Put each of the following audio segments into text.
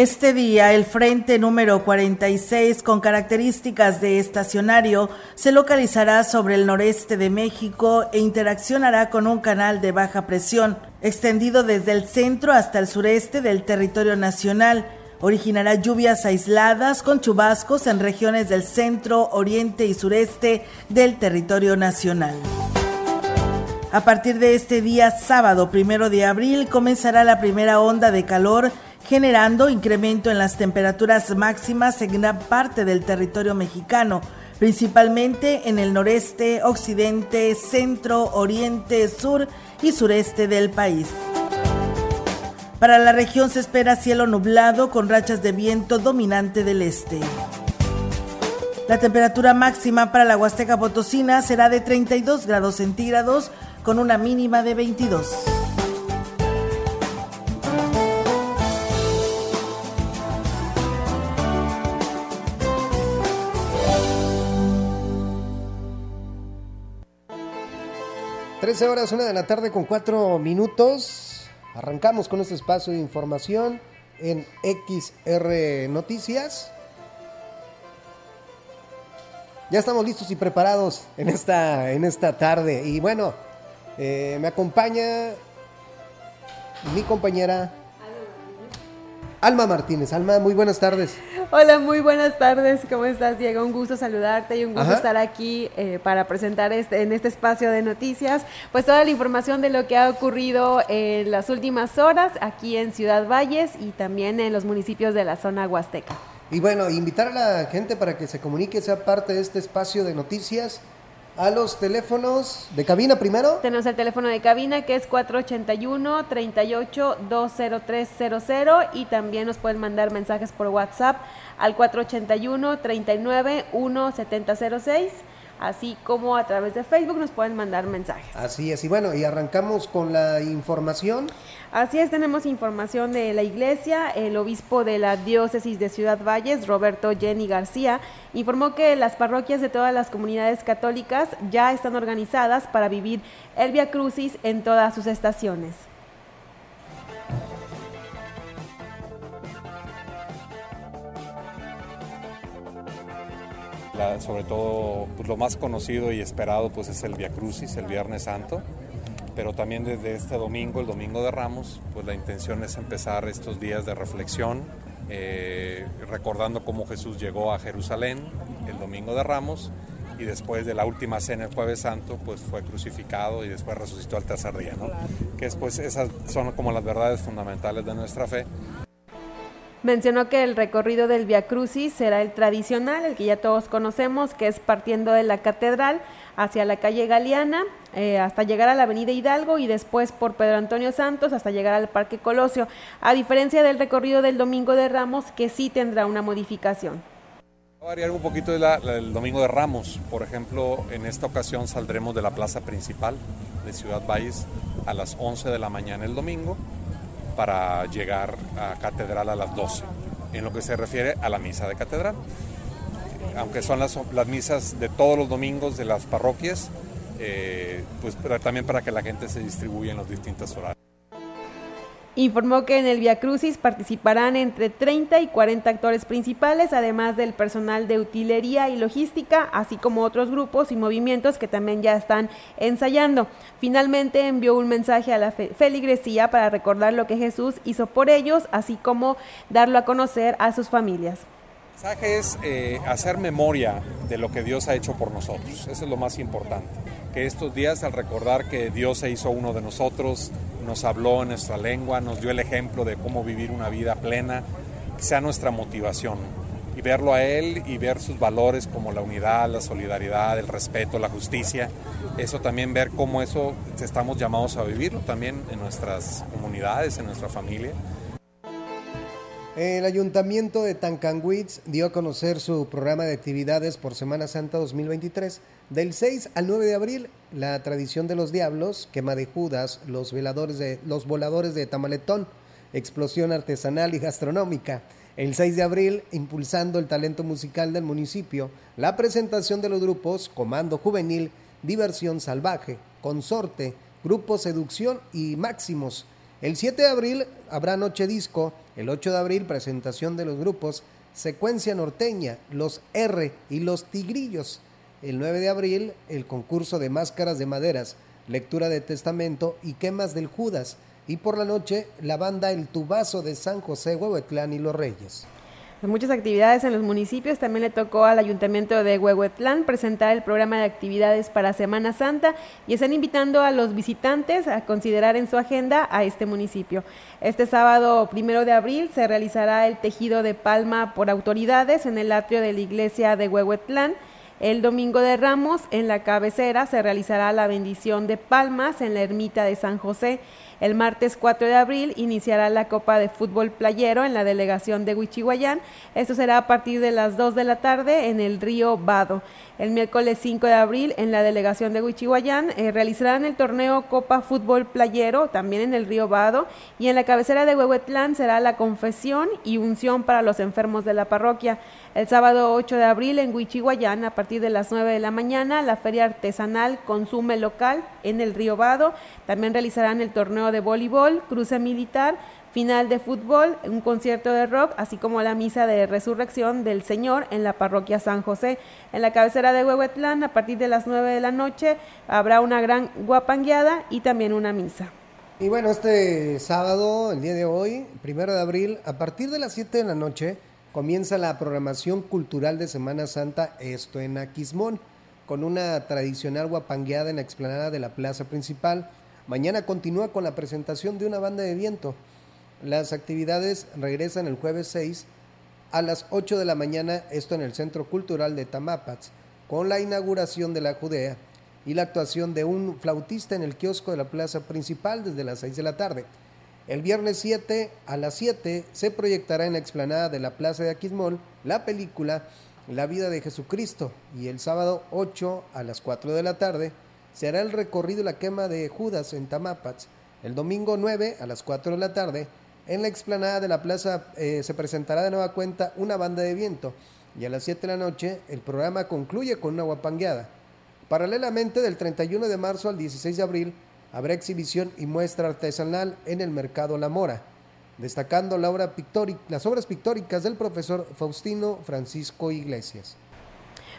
Este día, el frente número 46, con características de estacionario, se localizará sobre el noreste de México e interaccionará con un canal de baja presión, extendido desde el centro hasta el sureste del territorio nacional. Originará lluvias aisladas con chubascos en regiones del centro, oriente y sureste del territorio nacional. A partir de este día, sábado primero de abril, comenzará la primera onda de calor generando incremento en las temperaturas máximas en gran parte del territorio mexicano, principalmente en el noreste, occidente, centro, oriente, sur y sureste del país. Para la región se espera cielo nublado con rachas de viento dominante del este. La temperatura máxima para la Huasteca Potosina será de 32 grados centígrados con una mínima de 22. Horas, una de la tarde con cuatro minutos. Arrancamos con este espacio de información en XR Noticias. Ya estamos listos y preparados en esta, en esta tarde. Y bueno, eh, me acompaña mi compañera Alma Martínez. Alma, muy buenas tardes. Hola, muy buenas tardes. ¿Cómo estás, Diego? Un gusto saludarte y un gusto estar aquí eh, para presentar este, en este espacio de noticias, pues toda la información de lo que ha ocurrido en las últimas horas aquí en Ciudad Valles y también en los municipios de la zona huasteca. Y bueno, invitar a la gente para que se comunique, sea parte de este espacio de noticias a los teléfonos de cabina primero. Tenemos el teléfono de cabina que es 481 38 20300 y también nos pueden mandar mensajes por WhatsApp al 481 39 1706 así como a través de Facebook nos pueden mandar mensajes. Así es, y bueno, y arrancamos con la información. Así es, tenemos información de la iglesia. El obispo de la diócesis de Ciudad Valles, Roberto Jenny García, informó que las parroquias de todas las comunidades católicas ya están organizadas para vivir el Via Crucis en todas sus estaciones. sobre todo pues, lo más conocido y esperado pues es el Via Crucis, el Viernes Santo, pero también desde este domingo, el Domingo de Ramos, pues la intención es empezar estos días de reflexión, eh, recordando cómo Jesús llegó a Jerusalén el Domingo de Ramos y después de la última cena el Jueves Santo, pues fue crucificado y después resucitó al tercer día, ¿no? Que después esas son como las verdades fundamentales de nuestra fe. Mencionó que el recorrido del Via Crucis será el tradicional, el que ya todos conocemos, que es partiendo de la catedral hacia la calle Galeana, eh, hasta llegar a la avenida Hidalgo y después por Pedro Antonio Santos hasta llegar al Parque Colosio, a diferencia del recorrido del Domingo de Ramos, que sí tendrá una modificación. Va a variar un poquito el Domingo de Ramos. Por ejemplo, en esta ocasión saldremos de la plaza principal de Ciudad Valles a las 11 de la mañana el domingo para llegar a catedral a las 12, en lo que se refiere a la misa de catedral. Aunque son las, misas de todos los domingos de las parroquias, eh, pues también para que la gente se distribuya en los distintos horarios. Informó que en el Via Crucis participarán entre 30 y 40 actores principales, además del personal de utilería y logística, así como otros grupos y movimientos que también ya están ensayando. Finalmente envió un mensaje a la feligresía para recordar lo que Jesús hizo por ellos, así como darlo a conocer a sus familias. Mensaje es eh, hacer memoria de lo que Dios ha hecho por nosotros. Eso es lo más importante. Que estos días, al recordar que Dios se hizo uno de nosotros, nos habló en nuestra lengua, nos dio el ejemplo de cómo vivir una vida plena, sea nuestra motivación y verlo a Él y ver sus valores como la unidad, la solidaridad, el respeto, la justicia. Eso también ver cómo eso estamos llamados a vivirlo también en nuestras comunidades, en nuestra familia. El ayuntamiento de Tancanwitz dio a conocer su programa de actividades por Semana Santa 2023. Del 6 al 9 de abril, la tradición de los diablos, quema de Judas, los, veladores de, los voladores de Tamaletón, explosión artesanal y gastronómica. El 6 de abril, impulsando el talento musical del municipio, la presentación de los grupos Comando Juvenil, Diversión Salvaje, Consorte, Grupo Seducción y Máximos. El 7 de abril habrá Noche Disco, el 8 de abril presentación de los grupos Secuencia Norteña, Los R y Los Tigrillos. El 9 de abril el concurso de máscaras de maderas, lectura de testamento y quemas del Judas y por la noche la banda El Tubazo de San José, Huehuetlán y Los Reyes. Muchas actividades en los municipios. También le tocó al Ayuntamiento de Huehuetlán presentar el programa de actividades para Semana Santa y están invitando a los visitantes a considerar en su agenda a este municipio. Este sábado primero de abril se realizará el tejido de palma por autoridades en el atrio de la iglesia de Huehuetlán. El domingo de Ramos, en la cabecera, se realizará la bendición de palmas en la ermita de San José. El martes 4 de abril iniciará la Copa de Fútbol Playero en la delegación de Huichihuayán. Esto será a partir de las 2 de la tarde en el río Vado. El miércoles 5 de abril en la delegación de Huichihuayán eh, realizarán el torneo Copa Fútbol Playero también en el río Vado y en la cabecera de Huehuetlán será la confesión y unción para los enfermos de la parroquia. El sábado 8 de abril en Huichihuayán, a partir de las 9 de la mañana, la feria artesanal Consume Local en el Río Vado. También realizarán el torneo de voleibol, cruce militar, final de fútbol, un concierto de rock, así como la misa de resurrección del Señor en la parroquia San José. En la cabecera de Huehuetlán, a partir de las 9 de la noche, habrá una gran guapangueada y también una misa. Y bueno, este sábado, el día de hoy, primero de abril, a partir de las 7 de la noche, comienza la programación cultural de Semana Santa, esto en Aquismón, con una tradicional guapangueada en la explanada de la plaza principal. Mañana continúa con la presentación de una banda de viento. Las actividades regresan el jueves 6 a las 8 de la mañana, esto en el Centro Cultural de Tamapats, con la inauguración de la Judea y la actuación de un flautista en el kiosco de la plaza principal desde las 6 de la tarde. El viernes 7 a las 7 se proyectará en la explanada de la Plaza de Aquismón la película La vida de Jesucristo y el sábado 8 a las 4 de la tarde se hará el recorrido y la quema de Judas en Tamapats. El domingo 9 a las 4 de la tarde en la explanada de la plaza eh, se presentará de nueva cuenta una banda de viento y a las 7 de la noche el programa concluye con una guapangueada. Paralelamente del 31 de marzo al 16 de abril habrá exhibición y muestra artesanal en el Mercado La Mora, destacando la obra las obras pictóricas del profesor Faustino Francisco Iglesias.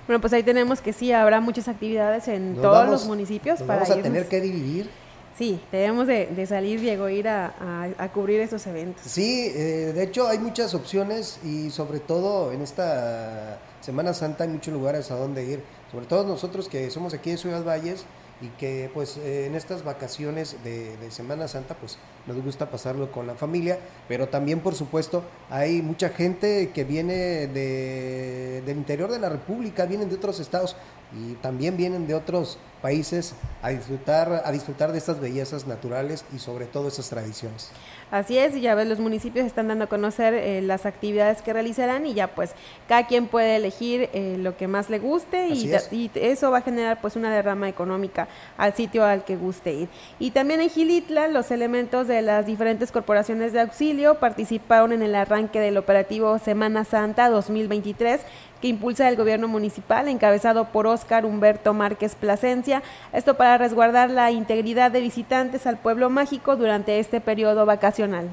Bueno, pues ahí tenemos que sí, habrá muchas actividades en todos los municipios. Nos para vamos a tener que dividir. Sí, debemos de, salir, Diego, ir a, cubrir esos eventos. Sí, eh, de hecho hay muchas opciones y sobre todo en esta Semana Santa hay muchos lugares a donde ir. Sobre todo nosotros que somos aquí de Ciudad Valles, y que pues en estas vacaciones de, Semana Santa pues nos gusta pasarlo con la familia, pero también por supuesto hay mucha gente que viene de, del interior de la República, vienen de otros estados y también vienen de otros países a disfrutar, a disfrutar de estas bellezas naturales y sobre todo esas tradiciones. Así es, y ya ves, los municipios están dando a conocer eh, las actividades que realizarán y ya pues cada quien puede elegir eh, lo que más le guste y, y, eso va a generar pues una derrama económica al sitio al que guste ir. Y también en Gilitla los elementos de las diferentes corporaciones de auxilio participaron en el arranque del operativo Semana Santa 2023 que impulsa el gobierno municipal, encabezado por Óscar Humberto Márquez Plasencia, esto para resguardar la integridad de visitantes al pueblo mágico durante este periodo vacacional.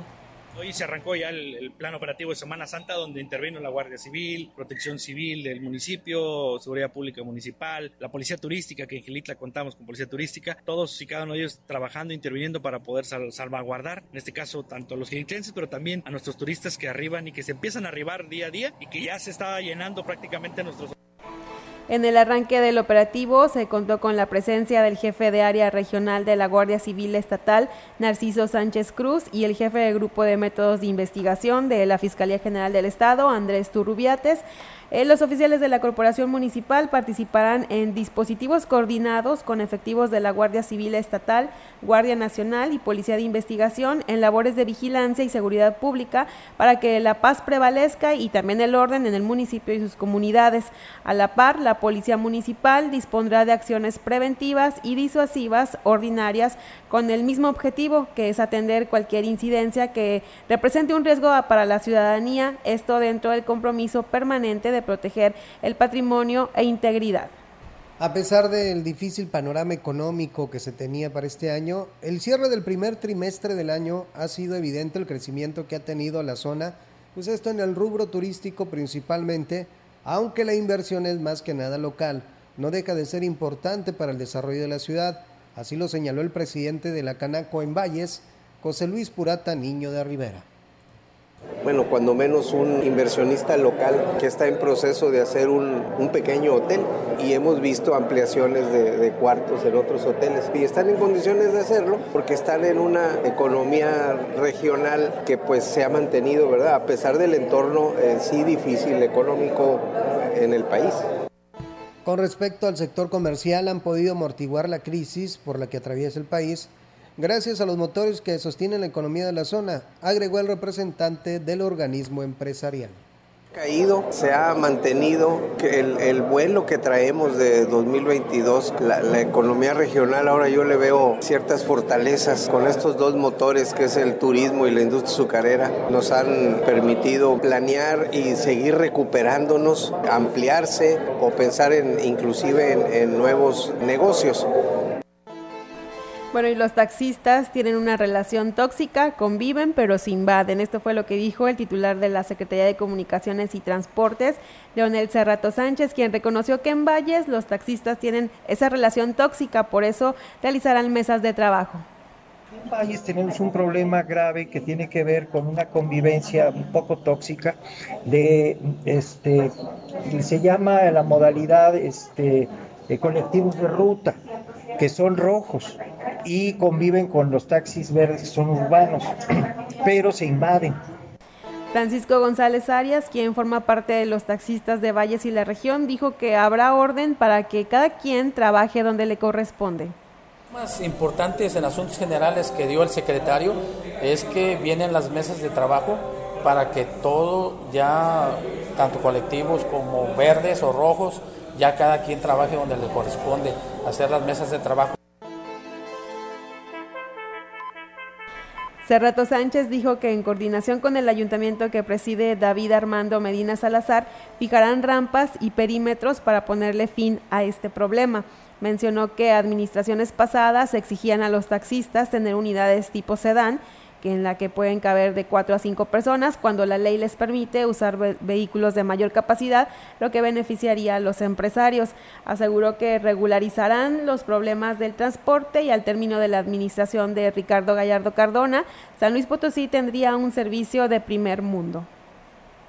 Hoy se arrancó ya el, plan operativo de Semana Santa donde intervino la Guardia Civil, Protección Civil del municipio, Seguridad Pública Municipal, la Policía Turística, que en Gilitla contamos con Policía Turística, todos y cada uno de ellos trabajando, interviniendo para poder salvaguardar, en este caso, tanto a los gilitlenses, pero también a nuestros turistas que arriban y que se empiezan a arribar día a día y que ya se está llenando prácticamente nuestros en el arranque del operativo se contó con la presencia del jefe de área regional de la Guardia Civil Estatal, Narciso Sánchez Cruz, y el jefe del grupo de métodos de investigación de la Fiscalía General del Estado, Andrés Turrubiates, eh, los oficiales de la Corporación Municipal participarán en dispositivos coordinados con efectivos de la Guardia Civil Estatal, Guardia Nacional y Policía de Investigación en labores de vigilancia y seguridad pública para que la paz prevalezca y también el orden en el municipio y sus comunidades. A la par, la Policía Municipal dispondrá de acciones preventivas y disuasivas ordinarias con el mismo objetivo, que es atender cualquier incidencia que represente un riesgo para la ciudadanía, esto dentro del compromiso permanente de proteger el patrimonio e integridad. A pesar del difícil panorama económico que se tenía para este año, el cierre del primer trimestre del año ha sido evidente el crecimiento que ha tenido la zona, pues esto en el rubro turístico principalmente, aunque la inversión es más que nada local, no deja de ser importante para el desarrollo de la ciudad, así lo señaló el presidente de la Canaco en Valles, José Luis Purata Niño de Rivera bueno, cuando menos un inversionista local que está en proceso de hacer un, pequeño hotel y hemos visto ampliaciones de, cuartos en otros hoteles y están en condiciones de hacerlo porque están en una economía regional que pues se ha mantenido, ¿verdad? A pesar del entorno eh, sí difícil económico en el país. Con respecto al sector comercial, han podido amortiguar la crisis por la que atraviesa el país gracias a los motores que sostienen la economía de la zona, agregó el representante del organismo empresarial caído, se ha mantenido el, el, vuelo que traemos de 2022, la, economía regional, ahora yo le veo ciertas fortalezas con estos dos motores que es el turismo y la industria azucarera, nos han permitido planear y seguir recuperándonos, ampliarse o pensar en, inclusive en nuevos negocios. Bueno, y los taxistas tienen una relación tóxica, conviven, pero se invaden. Esto fue lo que dijo el titular de la Secretaría de Comunicaciones y Transportes, Leonel Cerrato Sánchez, quien reconoció que en Valles los taxistas tienen esa relación tóxica, por eso realizarán mesas de trabajo. En Valles tenemos un problema grave que tiene que ver con una convivencia un poco tóxica de este se llama la modalidad este de colectivos de ruta que son rojos y conviven con los taxis verdes que son urbanos, pero se invaden. Francisco González Arias, quien forma parte de los taxistas de Valles y la región, dijo que habrá orden para que cada quien trabaje donde le corresponde. Más importantes en asuntos generales que dio el secretario es que vienen las mesas de trabajo para que todo ya, tanto colectivos como verdes o rojos, ya cada quien trabaje donde le corresponde, hacer las mesas de trabajo. Cerrato Sánchez dijo que en coordinación con el ayuntamiento que preside David Armando Medina Salazar, fijarán rampas y perímetros para ponerle fin a este problema. Mencionó que administraciones pasadas exigían a los taxistas tener unidades tipo sedán en la que pueden caber de cuatro a cinco personas cuando la ley les permite usar vehículos de mayor capacidad, lo que beneficiaría a los empresarios. Aseguró que regularizarán los problemas del transporte y al término de la administración de Ricardo Gallardo Cardona, San Luis Potosí tendría un servicio de primer mundo.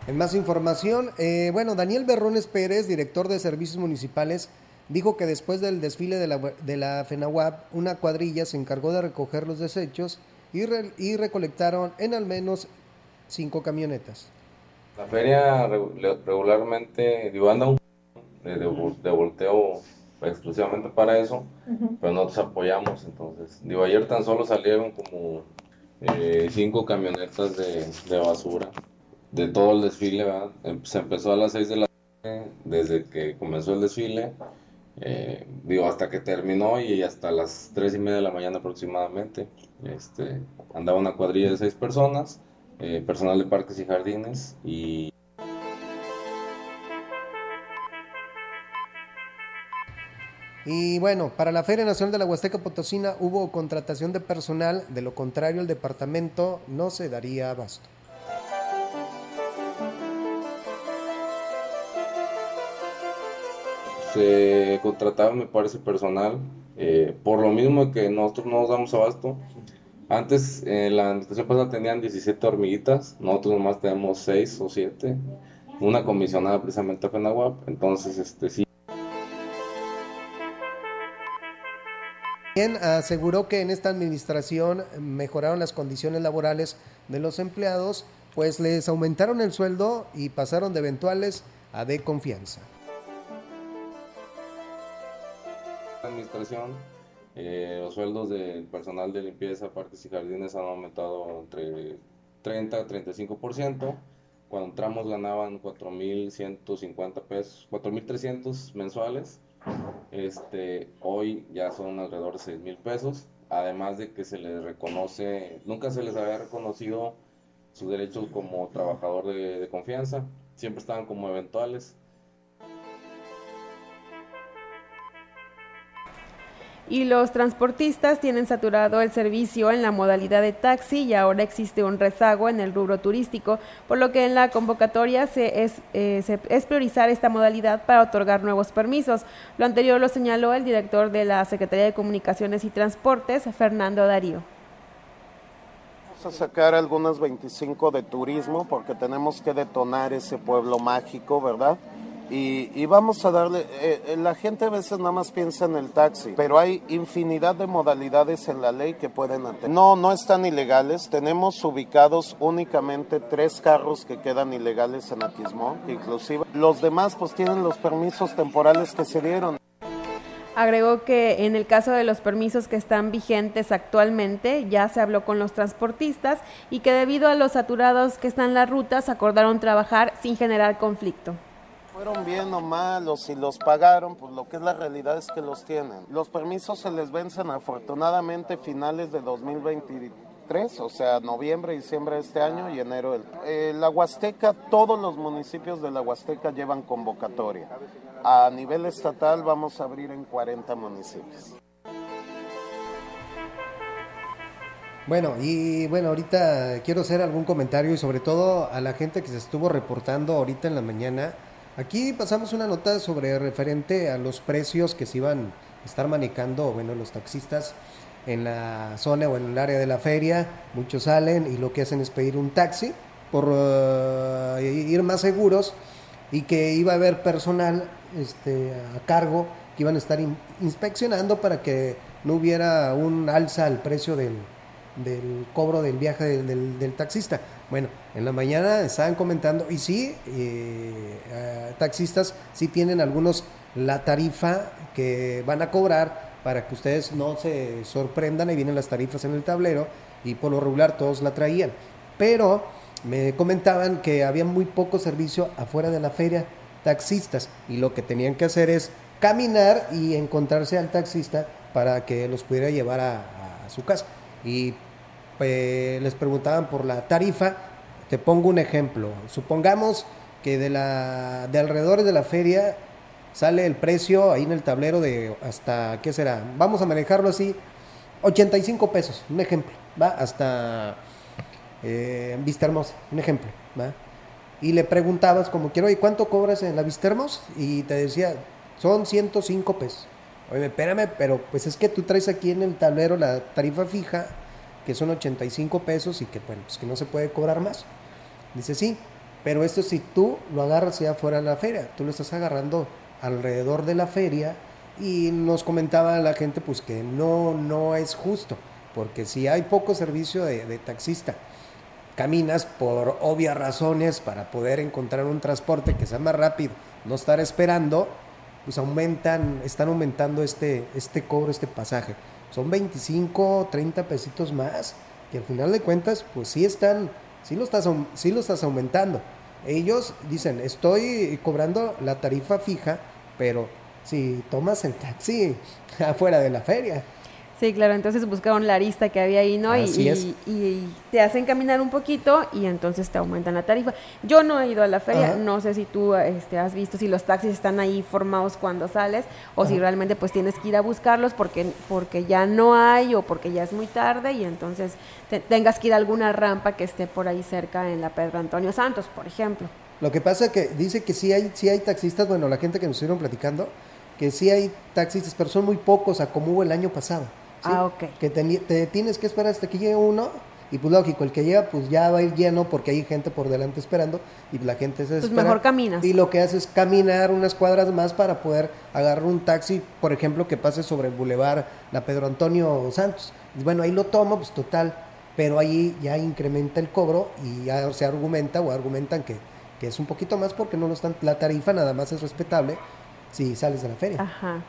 En más información, eh, bueno, Daniel Berrones Pérez, director de Servicios Municipales, dijo que después del desfile de la, de la FENAWAP, una cuadrilla se encargó de recoger los desechos y, recolectaron en al menos cinco camionetas. La feria regularmente digo, anda un de, de, volteo exclusivamente para eso, pero nosotros apoyamos. Entonces, digo, ayer tan solo salieron como eh, cinco camionetas de, de, basura de todo el desfile. Em, se empezó a las 6 de la tarde, desde que comenzó el desfile, eh, digo, hasta que terminó y hasta las 3 y media de la mañana aproximadamente. Este, andaba una cuadrilla de seis personas, eh, personal de parques y jardines y Y bueno, para la Feria Nacional de la Huasteca Potosina hubo contratación de personal, de lo contrario el departamento no se daría abasto. Se contrataba, me parece, personal, eh, por lo mismo que nosotros no nos damos abasto. Antes, en la administración pasada tenían 17 hormiguitas, nosotros nomás tenemos 6 o 7, una comisionada precisamente a FENAWAP, entonces este sí aseguró que en esta administración mejoraron las condiciones laborales de los empleados, pues les aumentaron el sueldo y pasaron de eventuales a de confianza. Administración, eh, los sueldos del personal de limpieza, parques y jardines han aumentado entre 30 a 35%. Cuando entramos ganaban 4.150 pesos, 4.300 mensuales este, hoy ya son alrededor de 6 mil pesos, además de que se les reconoce, nunca se les había reconocido sus derechos como trabajador de confianza, siempre estaban como eventuales. Y los transportistas tienen saturado el servicio en la modalidad de taxi y ahora existe un rezago en el rubro turístico, por lo que en la convocatoria se es, eh, es priorizar esta modalidad para otorgar nuevos permisos. Lo anterior lo señaló el director de la Secretaría de Comunicaciones y Transportes, Fernando Darío. Vamos a sacar algunas 25 de turismo porque tenemos que detonar ese pueblo mágico, ¿verdad? Y, vamos a darle, eh, eh, la gente a veces nada más piensa en el taxi, pero hay infinidad de modalidades en la ley que pueden atender. No, no están ilegales, tenemos ubicados únicamente tres carros que quedan ilegales en Aquismón, inclusive los demás pues tienen los permisos temporales que se dieron. Agregó que en el caso de los permisos que están vigentes actualmente, ya se habló con los transportistas y que debido a los saturados que están las rutas, acordaron trabajar sin generar conflicto fueron bien o malos, si los pagaron, pues lo que es la realidad es que los tienen. Los permisos se les vencen afortunadamente finales de 2023, o sea, noviembre, diciembre de este año y enero del... Eh, la Huasteca, todos los municipios de la Huasteca llevan convocatoria. A nivel estatal vamos a abrir en 40 municipios. Bueno, y bueno, ahorita quiero hacer algún comentario y sobre todo a la gente que se estuvo reportando ahorita en la mañana Aquí pasamos una nota sobre referente a los precios que se iban a estar manejando, bueno, los taxistas en la zona o en el área de la feria. Muchos salen y lo que hacen es pedir un taxi por uh, ir más seguros y que iba a haber personal este, a cargo que iban a estar inspeccionando para que no hubiera un alza al precio del, del cobro del viaje del, del taxista. Bueno, en la mañana estaban comentando, y sí, eh, taxistas sí tienen algunos la tarifa que van a cobrar para que ustedes no se sorprendan, ahí vienen las tarifas en el tablero y por lo regular todos la traían. Pero me comentaban que había muy poco servicio afuera de la feria, taxistas, y lo que tenían que hacer es caminar y encontrarse al taxista para que los pudiera llevar a, a su casa. Y eh, les preguntaban por la tarifa. Te pongo un ejemplo. Supongamos que de, la, de alrededor de la feria sale el precio ahí en el tablero de hasta, ¿qué será? Vamos a manejarlo así, 85 pesos, un ejemplo, ¿va? Hasta eh, Vista Hermosa, un ejemplo, ¿va? Y le preguntabas como quiero, ¿y cuánto cobras en la Vista Hermosa? Y te decía, son 105 pesos. Oye, espérame, pero pues es que tú traes aquí en el tablero la tarifa fija que son 85 pesos y que, bueno, pues que no se puede cobrar más. Dice, sí, pero esto si tú lo agarras ya fuera de la feria, tú lo estás agarrando alrededor de la feria y nos comentaba la gente pues que no, no es justo, porque si hay poco servicio de, de taxista, caminas por obvias razones para poder encontrar un transporte que sea más rápido, no estar esperando, pues aumentan, están aumentando este, este cobro, este pasaje son 25, 30 pesitos más, que al final de cuentas, pues sí están, sí lo estás, sí lo estás aumentando. Ellos dicen, estoy cobrando la tarifa fija, pero si tomas el taxi afuera de la feria. Sí, claro, entonces buscaron la arista que había ahí, ¿no? Y, y, te hacen caminar un poquito y entonces te aumentan la tarifa. Yo no he ido a la feria, no sé si tú este, has visto si los taxis están ahí formados cuando sales o si realmente pues tienes que ir a buscarlos porque, porque ya no hay o porque ya es muy tarde y entonces tengas que ir a alguna rampa que esté por ahí cerca en la Pedro Antonio Santos, por ejemplo. Lo que pasa es que dice que sí hay, sí hay taxistas, bueno, la gente que nos estuvieron platicando, que sí hay taxistas, pero son muy pocos a como hubo el año pasado. Ah, ok. Que te, tienes que esperar hasta que llegue uno y pues lógico, el que llega pues ya va a ir lleno porque hay gente por delante esperando y la gente se pues mejor caminas. Y lo que hace es caminar unas cuadras más para poder agarrar un taxi, por ejemplo, que pase sobre el bulevar La Pedro Antonio Santos. bueno, ahí lo tomo, pues total, pero ahí ya incrementa el cobro y ya se argumenta o argumentan que, que es un poquito más porque no lo están, la tarifa nada más es respetable si sales de la feria. Ajá.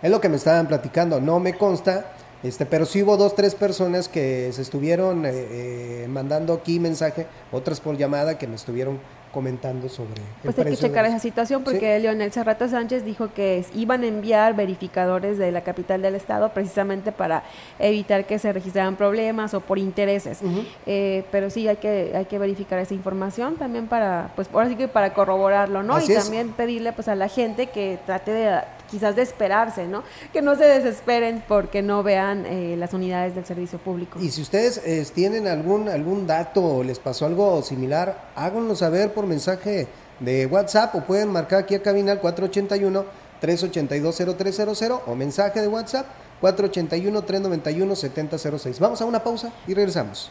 Es lo que me estaban platicando, no me consta este, pero sí hubo dos, tres personas que se estuvieron eh, eh, mandando aquí mensaje, otras por llamada que me estuvieron comentando sobre pues hay que checar esa situación porque Leonel Serrato Sánchez dijo que iban a enviar verificadores de la capital del estado precisamente para evitar que se registraran problemas o por intereses. Eh, pero sí hay que hay que verificar esa información también para pues ahora sí que para corroborarlo no y también pedirle pues a la gente que trate de quizás de esperarse, ¿no? Que no se desesperen porque no vean eh, las unidades del servicio público. Y si ustedes eh, tienen algún, algún dato o les pasó algo similar, háganlo saber por mensaje de WhatsApp o pueden marcar aquí a cabina al 481 382 0300 o mensaje de WhatsApp 481 391 7006. Vamos a una pausa y regresamos.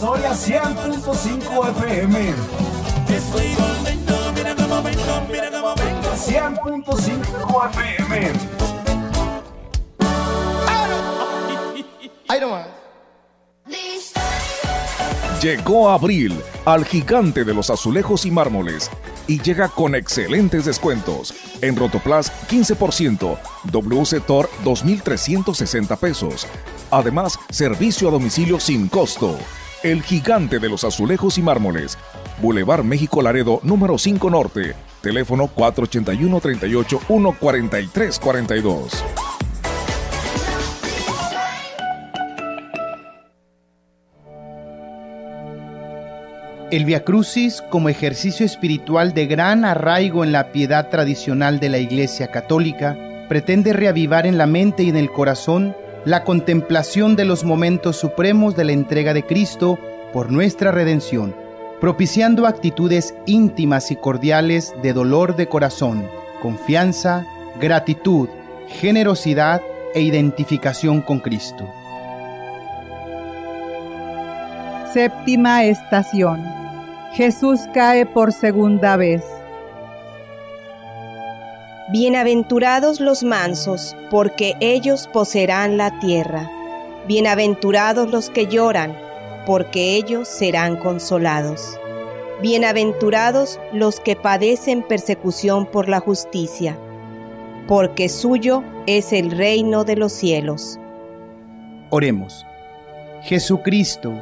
historia 100.5 FM. 100.5 FM. Llegó abril al gigante de los azulejos y mármoles y llega con excelentes descuentos. En Rotoplas 15%, WC Tor 2.360 pesos. Además, servicio a domicilio sin costo. El gigante de los azulejos y mármoles. Boulevard México Laredo, número 5 Norte. Teléfono 481 38 143 42. El Via Crucis, como ejercicio espiritual de gran arraigo en la piedad tradicional de la Iglesia Católica, pretende reavivar en la mente y en el corazón la contemplación de los momentos supremos de la entrega de Cristo por nuestra redención, propiciando actitudes íntimas y cordiales de dolor de corazón, confianza, gratitud, generosidad e identificación con Cristo. Séptima estación. Jesús cae por segunda vez. Bienaventurados los mansos, porque ellos poseerán la tierra. Bienaventurados los que lloran, porque ellos serán consolados. Bienaventurados los que padecen persecución por la justicia, porque suyo es el reino de los cielos. Oremos. Jesucristo,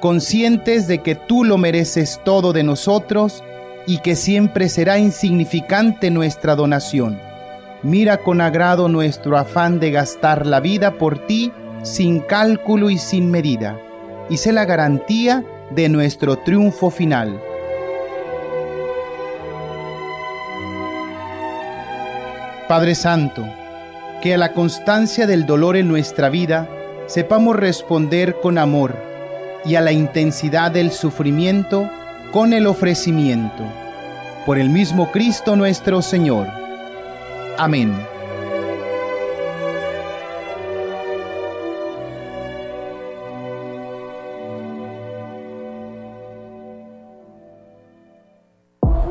conscientes de que tú lo mereces todo de nosotros, y que siempre será insignificante nuestra donación. Mira con agrado nuestro afán de gastar la vida por ti sin cálculo y sin medida, y sé la garantía de nuestro triunfo final. Padre Santo, que a la constancia del dolor en nuestra vida sepamos responder con amor y a la intensidad del sufrimiento con el ofrecimiento. Por el mismo Cristo nuestro Señor. Amén.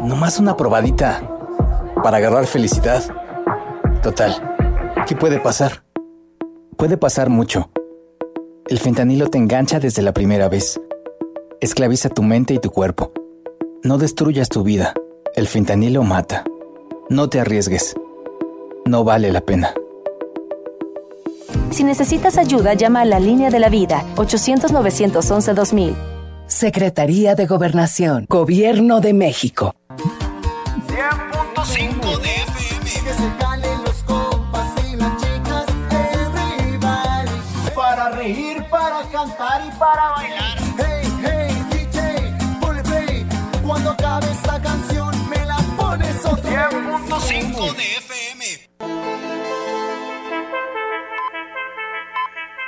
No más una probadita para agarrar felicidad. Total, ¿qué puede pasar? Puede pasar mucho. El fentanilo te engancha desde la primera vez. Esclaviza tu mente y tu cuerpo. No destruyas tu vida. El fentanilo mata. No te arriesgues. No vale la pena. Si necesitas ayuda, llama a la línea de la vida 800-911-2000. Secretaría de Gobernación, Gobierno de México. 100.5 de FM. Que se calen los compas y las chicas, everybody. Para reír, para cantar y para bailar.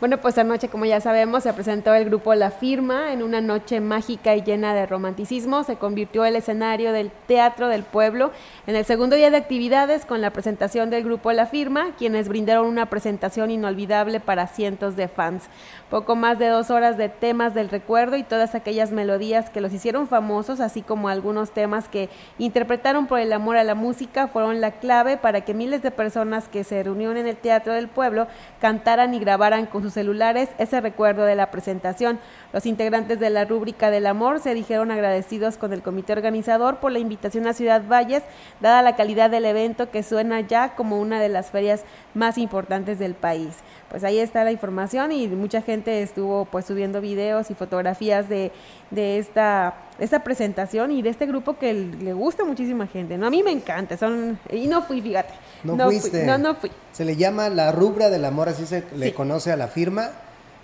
Bueno, pues anoche, como ya sabemos, se presentó el grupo La Firma en una noche mágica y llena de romanticismo. Se convirtió el escenario del Teatro del Pueblo en el segundo día de actividades con la presentación del grupo La Firma, quienes brindaron una presentación inolvidable para cientos de fans. Poco más de dos horas de temas del recuerdo y todas aquellas melodías que los hicieron famosos, así como algunos temas que interpretaron por el amor a la música, fueron la clave para que miles de personas que se reunieron en el Teatro del Pueblo cantaran y grabaran con sus celulares ese recuerdo de la presentación. Los integrantes de la rúbrica del amor se dijeron agradecidos con el comité organizador por la invitación a Ciudad Valles, dada la calidad del evento que suena ya como una de las ferias más importantes del país. Pues ahí está la información y mucha gente estuvo pues subiendo videos y fotografías de, de esta, esta presentación y de este grupo que le gusta a muchísima gente. ¿no? A mí me encanta, son y no fui, fíjate. No, fui, fuiste. no, no fui. Se le llama la rubra del amor, así se le Sí. conoce a la firma.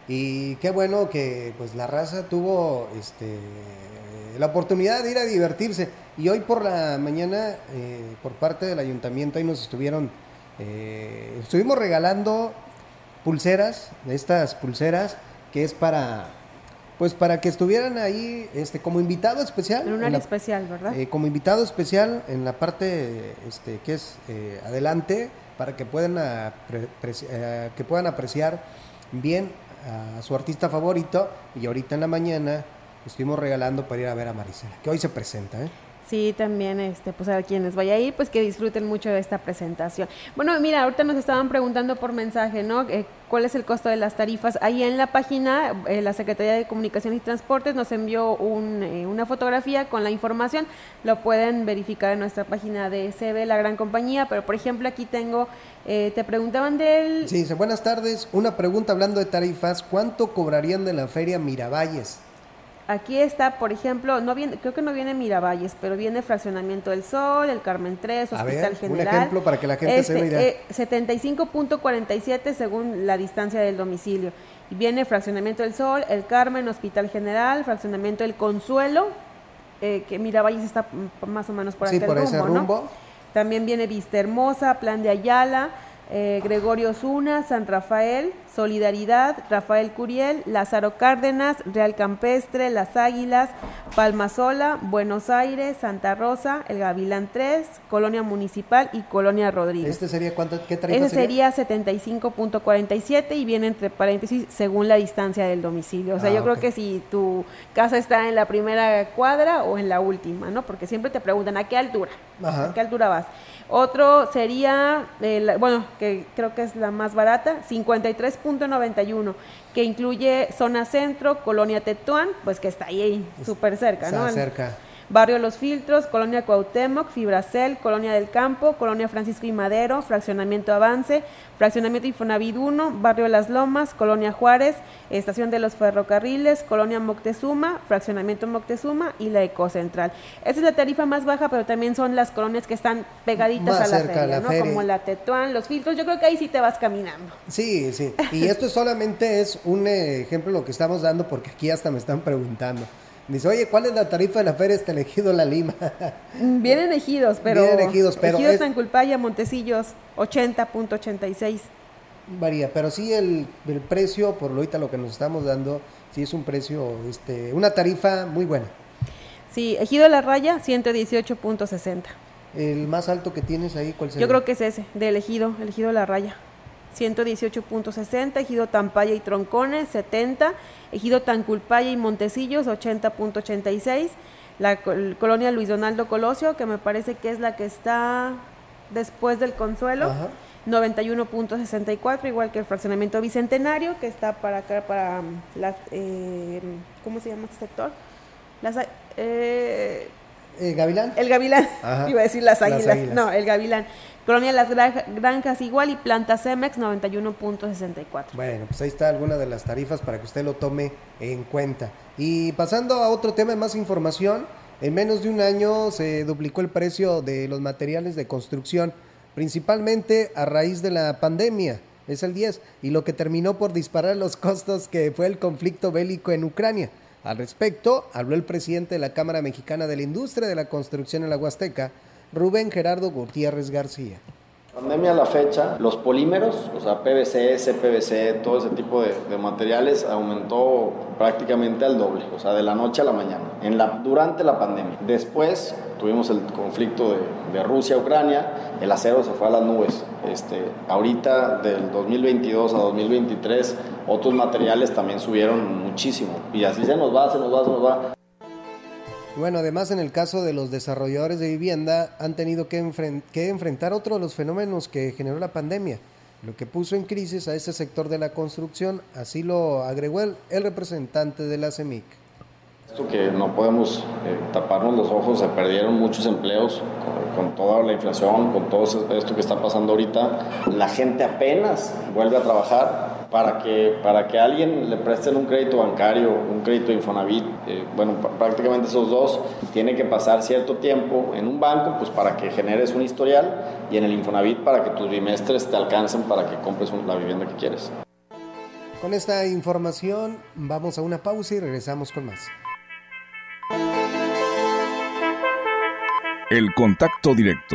Y qué bueno que pues la raza tuvo este la oportunidad de ir a divertirse. Y hoy por la mañana, eh, por parte del ayuntamiento, ahí nos estuvieron, eh, estuvimos regalando pulseras, estas pulseras, que es para, pues para que estuvieran ahí, este, como invitado especial. En un área especial, ¿verdad? eh, como invitado especial en la parte este, que es eh, adelante para que puedan, apre- eh, que puedan apreciar bien a su artista favorito y ahorita en la mañana estuvimos regalando para ir a ver a Marisela, que hoy se presenta. ¿eh? Sí, también, este, pues a quienes vaya a ir, pues que disfruten mucho de esta presentación. Bueno, mira, ahorita nos estaban preguntando por mensaje, ¿no? Eh, ¿Cuál es el costo de las tarifas? Ahí en la página, eh, la Secretaría de Comunicaciones y Transportes nos envió un, eh, una fotografía con la información. Lo pueden verificar en nuestra página de CB, la gran compañía. Pero, por ejemplo, aquí tengo, eh, te preguntaban del... Sí, dice, buenas tardes, una pregunta hablando de tarifas, ¿cuánto cobrarían de la feria Miravalles? Aquí está, por ejemplo, no viene, creo que no viene Miravalles, pero viene Fraccionamiento del Sol, el Carmen 3, A Hospital ver, un General. ejemplo para que la gente se Este, vea. eh, 75.47 según la distancia del domicilio. Y viene Fraccionamiento del Sol, el Carmen, Hospital General, Fraccionamiento del Consuelo, eh, que Miravalles está más o menos por Sí, aquel por ese ¿no? rumbo. También viene Vista Hermosa, Plan de Ayala, eh, Gregorio Zuna, San Rafael, Solidaridad, Rafael Curiel, Lázaro Cárdenas, Real Campestre, Las Águilas, Palmasola, Buenos Aires, Santa Rosa, El Gavilán 3, Colonia Municipal y Colonia Rodríguez. ¿Este sería cuánto, qué tarifa Ese sería 75.47 y viene entre paréntesis según la distancia del domicilio. O sea, Ah, yo creo que si tu casa está en la primera cuadra o en la última, ¿no? Porque siempre te preguntan a qué altura, Ajá. a qué altura vas. Otro sería, eh, la- bueno, que creo que es la más barata, 53.91, que incluye zona centro, colonia Tetuán, pues que está ahí súper cerca, Está ¿no? El- cerca. Barrio Los Filtros, Colonia Cuauhtémoc, Fibracel, Colonia del Campo, Colonia Francisco y Madero, Fraccionamiento Avance, Fraccionamiento Infonavit 1, Barrio Las Lomas, Colonia Juárez, Estación de los Ferrocarriles, Colonia Moctezuma, Fraccionamiento Moctezuma y la Ecocentral. Esa es la tarifa más baja, pero también son las colonias que están pegaditas a la a feria, la ¿no? feria. Como la Tetuán, Los Filtros. Yo creo que ahí sí te vas caminando. Sí, sí. Y esto solamente es un ejemplo de lo que estamos dando porque aquí hasta me están preguntando. Dice, oye, ¿cuál es la tarifa de la feria este elegido La Lima? Mm, Vienen ejidos, pero. Vienen ejidos, pero Ejidos es- Tanculpaya, Montecillos, 80.86. Varía, pero sí el, el precio, por lo ahorita lo que nos estamos dando, sí es un precio, este, una tarifa muy buena. Sí, Ejido La Raya, 118.60. El más alto que tienes ahí, ¿cuál sería? Yo creo que es ese, del Ejido, el Ejido La Raya. 118.60, Ejido Tampaya y Troncones, 70, Ejido Tanculpaya y Montecillos, 80.86, la col- colonia Luis Donaldo Colosio, que me parece que es la que está después del Consuelo, Ajá. 91.64, igual que el fraccionamiento Bicentenario, que está para acá, para um, las, eh, ¿cómo se llama este sector? Las, eh, Eh, Gavilán. el Gavilán, Ajá. iba a decir las Las águilas. Águilas. No, el Gavilán. Colonia Las Granja- Granjas igual y Planta Cemex 91.64. Bueno, pues ahí está alguna de las tarifas para que usted lo tome en cuenta. Y pasando a otro tema de más información, en menos de un año se duplicó el precio de los materiales de construcción, principalmente a raíz de la pandemia, es el 10, y lo que terminó por disparar los costos que fue el conflicto bélico en Ucrania. Al respecto, habló el presidente de la Cámara Mexicana de la Industria de la Construcción en la Huasteca, Rubén Gerardo Gutiérrez García. Pandemia a la fecha, los polímeros, o sea, PVC, CPVC, todo ese tipo de, de materiales aumentó prácticamente al doble, o sea, de la noche a la mañana, en la, durante la pandemia. Después tuvimos el conflicto de, de Rusia-Ucrania, el acero se fue a las nubes. Este, ahorita, del 2022 a 2023, otros materiales también subieron muchísimo. Y así se nos va, se nos va, se nos va. Bueno, además en el caso de los desarrolladores de vivienda han tenido que, enfren- que enfrentar otro de los fenómenos que generó la pandemia, lo que puso en crisis a ese sector de la construcción, así lo agregó el, el representante de la CEMIC. Esto que no podemos eh, taparnos los ojos, se perdieron muchos empleos con, con toda la inflación, con todo esto que está pasando ahorita. La gente apenas vuelve a trabajar para que, para que alguien le presten un crédito bancario, un crédito Infonavit, eh, bueno, pr- prácticamente esos dos, tiene que pasar cierto tiempo en un banco pues para que generes un historial y en el Infonavit para que tus bimestres te alcancen para que compres un- la vivienda que quieres. Con esta información vamos a una pausa y regresamos con más. El contacto directo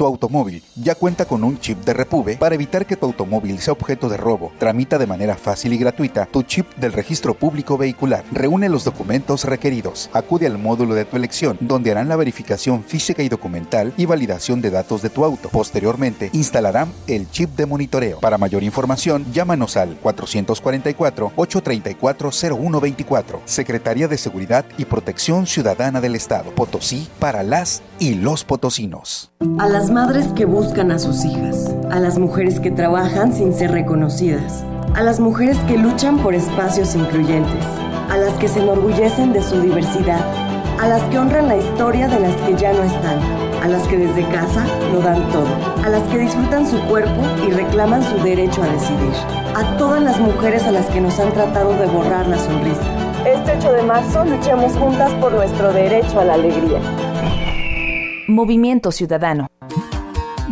Tu automóvil ya cuenta con un chip de Repube para evitar que tu automóvil sea objeto de robo. Tramita de manera fácil y gratuita tu chip del registro público vehicular. Reúne los documentos requeridos. Acude al módulo de tu elección, donde harán la verificación física y documental y validación de datos de tu auto. Posteriormente, instalarán el chip de monitoreo. Para mayor información, llámanos al 444-834-0124. Secretaría de Seguridad y Protección Ciudadana del Estado. Potosí para las y los potosinos. A las madres que buscan a sus hijas, a las mujeres que trabajan sin ser reconocidas, a las mujeres que luchan por espacios incluyentes, a las que se enorgullecen de su diversidad, a las que honran la historia de las que ya no están. a las que desde casa lo dan todo, a las que disfrutan su cuerpo y reclaman su derecho a decidir, a todas las mujeres a las que nos han tratado de borrar la sonrisa. Este 8 de marzo luchemos juntas por nuestro derecho a la alegría. Movimiento Ciudadano.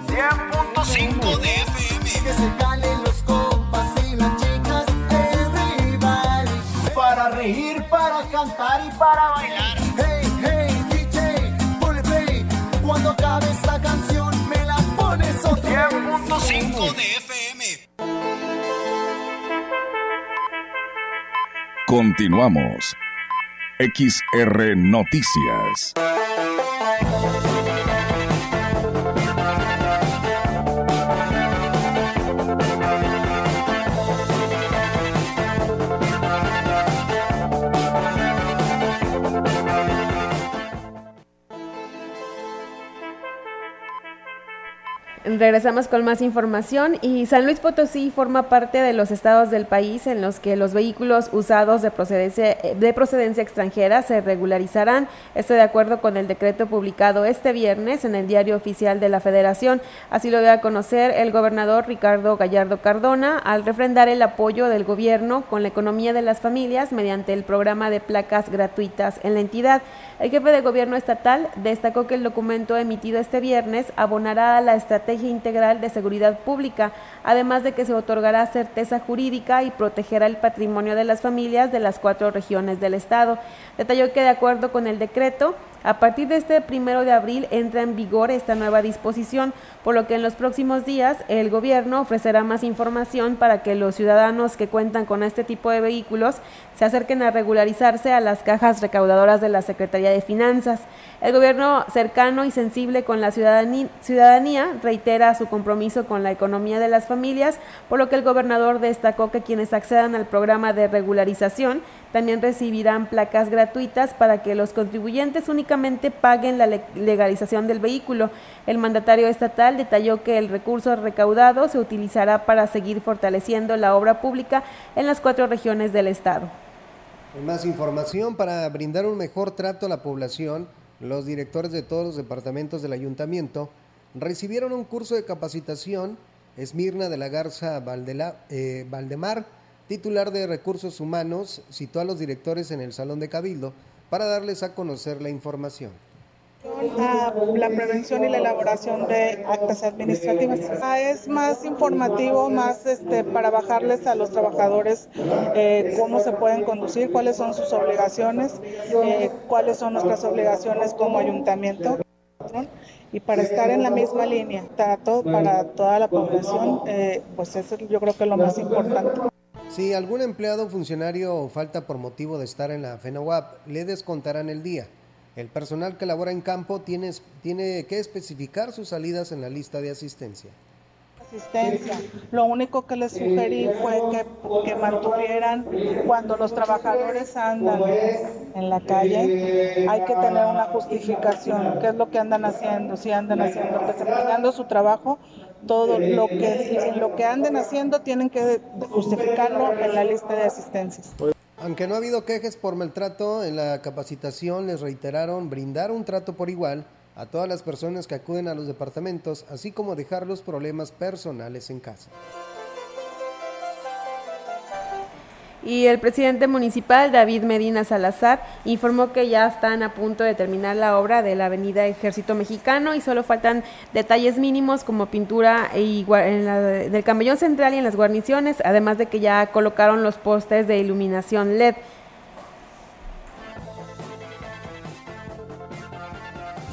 100.5 de FM. Que se calen los compas y las chicas, everybody. Para reír, para cantar y para bailar. Hey, hey, DJ, ponle play. Cuando acabe esta canción, me la pones otra vez. 100.5 de FM. Continuamos. XR Noticias. Regresamos con más información y San Luis Potosí forma parte de los estados del país en los que los vehículos usados de procedencia, de procedencia extranjera se regularizarán. Esto de acuerdo con el decreto publicado este viernes en el Diario Oficial de la Federación. Así lo dio a conocer el gobernador Ricardo Gallardo Cardona al refrendar el apoyo del gobierno con la economía de las familias mediante el programa de placas gratuitas en la entidad. El jefe de gobierno estatal destacó que el documento emitido este viernes abonará a la estrategia integral de seguridad pública, además de que se otorgará certeza jurídica y protegerá el patrimonio de las familias de las cuatro regiones del Estado. Detalló que de acuerdo con el decreto, a partir de este primero de abril entra en vigor esta nueva disposición, por lo que en los próximos días el gobierno ofrecerá más información para que los ciudadanos que cuentan con este tipo de vehículos se acerquen a regularizarse a las cajas recaudadoras de la Secretaría de Finanzas. El gobierno cercano y sensible con la ciudadanía reitera su compromiso con la economía de las familias, por lo que el gobernador destacó que quienes accedan al programa de regularización también recibirán placas gratuitas para que los contribuyentes únicamente paguen la legalización del vehículo. El mandatario estatal detalló que el recurso recaudado se utilizará para seguir fortaleciendo la obra pública en las cuatro regiones del estado. Más información para brindar un mejor trato a la población, los directores de todos los departamentos del ayuntamiento recibieron un curso de capacitación. Esmirna de la Garza eh, Valdemar titular de Recursos Humanos, citó a los directores en el Salón de Cabildo para darles a conocer la información. A la prevención y la elaboración de actas administrativas. Es más informativo, más este, para bajarles a los trabajadores eh, cómo se pueden conducir, cuáles son sus obligaciones, eh, cuáles son nuestras obligaciones como ayuntamiento y para estar en la misma línea, para, para toda la población, eh, pues eso yo creo que lo más importante. Si algún empleado o funcionario falta por motivo de estar en la FENAWAP, le descontarán el día. El personal que labora en campo tiene, tiene que especificar sus salidas en la lista de asistencia. Asistencia. Lo único que les sugerí fue que, que mantuvieran cuando los trabajadores andan en la calle, hay que tener una justificación. ¿Qué es lo que andan haciendo? Si andan haciendo, desempeñando su trabajo, todo lo que, lo que anden haciendo tienen que justificarlo en la lista de asistencias. Aunque no ha habido quejes por maltrato, en la capacitación les reiteraron brindar un trato por igual a todas las personas que acuden a los departamentos, así como dejar los problemas personales en casa. Y el presidente municipal, David Medina Salazar, informó que ya están a punto de terminar la obra de la Avenida Ejército Mexicano y solo faltan detalles mínimos como pintura en la, del camellón central y en las guarniciones, además de que ya colocaron los postes de iluminación LED.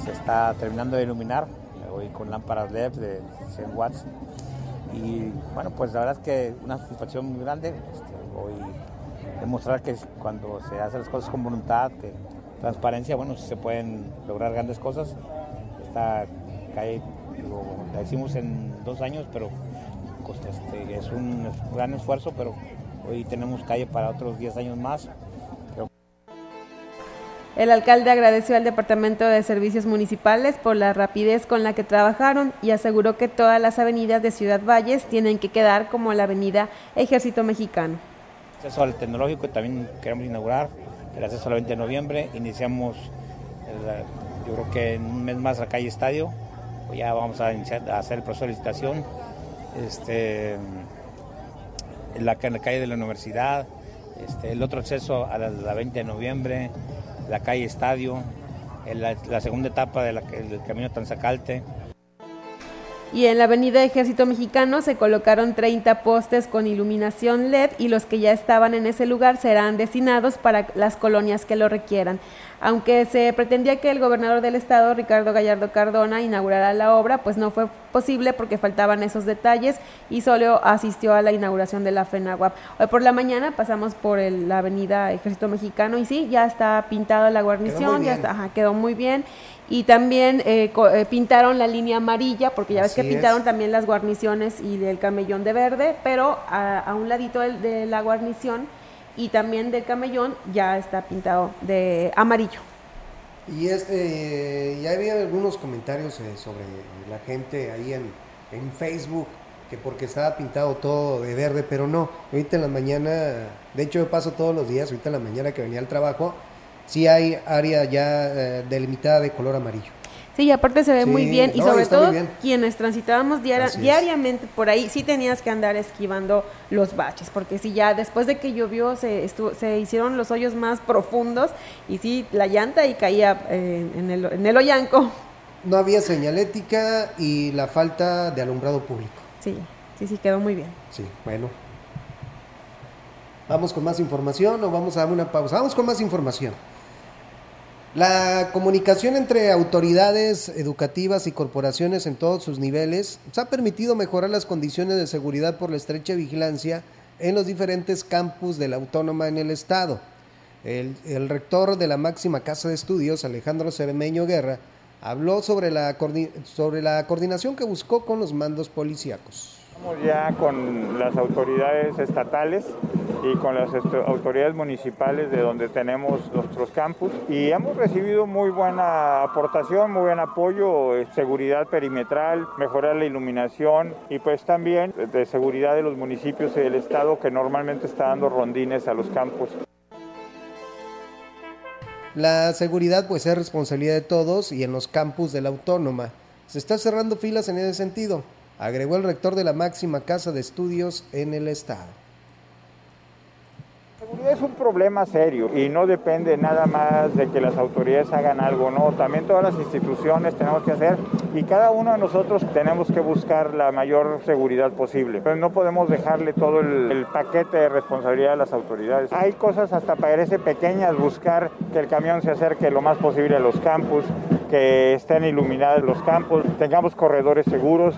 Se está terminando de iluminar hoy con lámparas LED de 100 watts y bueno, pues la verdad es que una satisfacción muy grande. Este, hoy demostrar que cuando se hacen las cosas con voluntad, que transparencia, bueno, se pueden lograr grandes cosas. Esta calle, la hicimos en dos años, pero pues, este, es un gran esfuerzo, pero hoy tenemos calle para otros 10 años más. El alcalde agradeció al Departamento de Servicios Municipales por la rapidez con la que trabajaron y aseguró que todas las avenidas de Ciudad Valles tienen que quedar como la avenida Ejército Mexicano. Acceso al tecnológico también queremos inaugurar el acceso al 20 de noviembre. Iniciamos Yo creo que en un mes más la calle Estadio, pues ya vamos a, hacer el proceso de licitación. Este, en, la, calle de la universidad, este, el otro acceso a la, la 20 de noviembre, la calle Estadio, la, segunda etapa del camino Tanzacalte. Y en la avenida Ejército Mexicano se colocaron 30 postes con iluminación LED y los que ya estaban en ese lugar serán destinados para las colonias que lo requieran. Aunque se pretendía que el gobernador del estado, Ricardo Gallardo Cardona, inaugurara la obra, pues no fue posible porque faltaban esos detalles y solo asistió a la inauguración de la FENAWAP. Hoy por la mañana pasamos por el- la avenida Ejército Mexicano y sí, ya está pintada la guarnición, ya está, ajá, quedó muy bien. Y también eh, eh, pintaron la línea amarilla, porque ya ves que es. pintaron también las guarniciones y el camellón de verde, pero a, a un ladito de la guarnición y también del camellón ya está pintado de amarillo. Y este, ya había algunos comentarios eh, sobre la gente ahí en, en Facebook, que porque estaba pintado todo de verde, pero no. Ahorita en la mañana, de hecho yo paso todos los días, ahorita en la mañana que venía al trabajo, sí hay área ya eh, delimitada de color amarillo. Sí, y aparte se ve Sí, muy bien y sobre todo quienes transitábamos diaria- diariamente por ahí, sí tenías que andar esquivando los baches, porque si ya después de que llovió se, se hicieron los hoyos más profundos y sí, la llanta y caía eh, en, el, en el hoyanco. No había señalética y la falta de alumbrado público. Sí, sí, sí, quedó muy bien. Sí, bueno. Vamos con más información o vamos a dar una pausa. Vamos con más información. La comunicación entre autoridades educativas y corporaciones en todos sus niveles nos ha permitido mejorar las condiciones de seguridad por la estrecha vigilancia en los diferentes campus de la autónoma en el estado. El, rector de la máxima casa de estudios, Alejandro Cermeño Guerra, habló sobre la, sobre la coordinación que buscó con los mandos policíacos. Estamos ya con las autoridades estatales y con las autoridades municipales de donde tenemos nuestros campus y hemos recibido muy buena aportación, muy buen apoyo, eh, seguridad perimetral, mejorar la iluminación y pues también de seguridad de los municipios y del estado que normalmente está dando rondines a los campus. La seguridad pues es responsabilidad de todos y en los campus de la autónoma se está cerrando filas en ese sentido, agregó el rector de la máxima casa de estudios en el estado. seguridad es un problema serio y no depende nada más de que las autoridades hagan algo, no, también todas las instituciones tenemos que hacer y cada uno de nosotros tenemos que buscar la mayor seguridad posible. Pero no podemos dejarle todo el, el paquete de responsabilidad a las autoridades. Hay cosas hasta parece pequeñas, buscar que el camión se acerque lo más posible a los campus, que estén iluminados los campos, tengamos corredores seguros.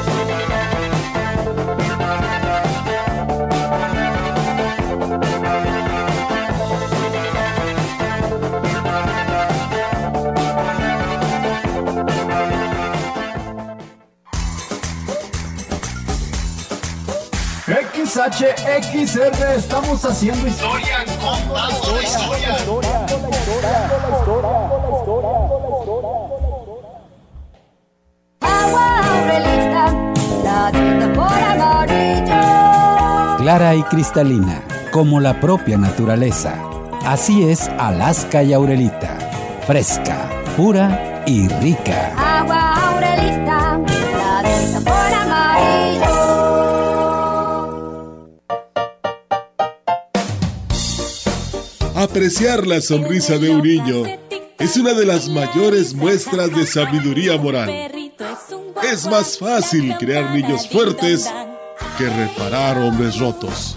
XHXR, estamos haciendo historia, contando la historia. Clara y cristalina, como la propia naturaleza. Así es Alaska y Aurelita. Fresca, pura y rica. Agua Aurelita, Apreciar la sonrisa de un niño es una de las mayores muestras de sabiduría moral. Es más fácil crear niños fuertes que reparar hombres rotos.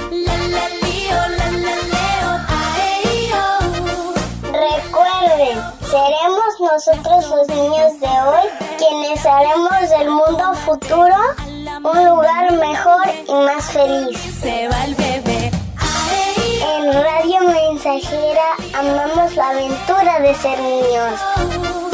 Recuerden, seremos nosotros los niños de hoy quienes haremos del mundo futuro un lugar mejor y más feliz. Se va el bebé. Mensajera amamos la aventura de ser niños.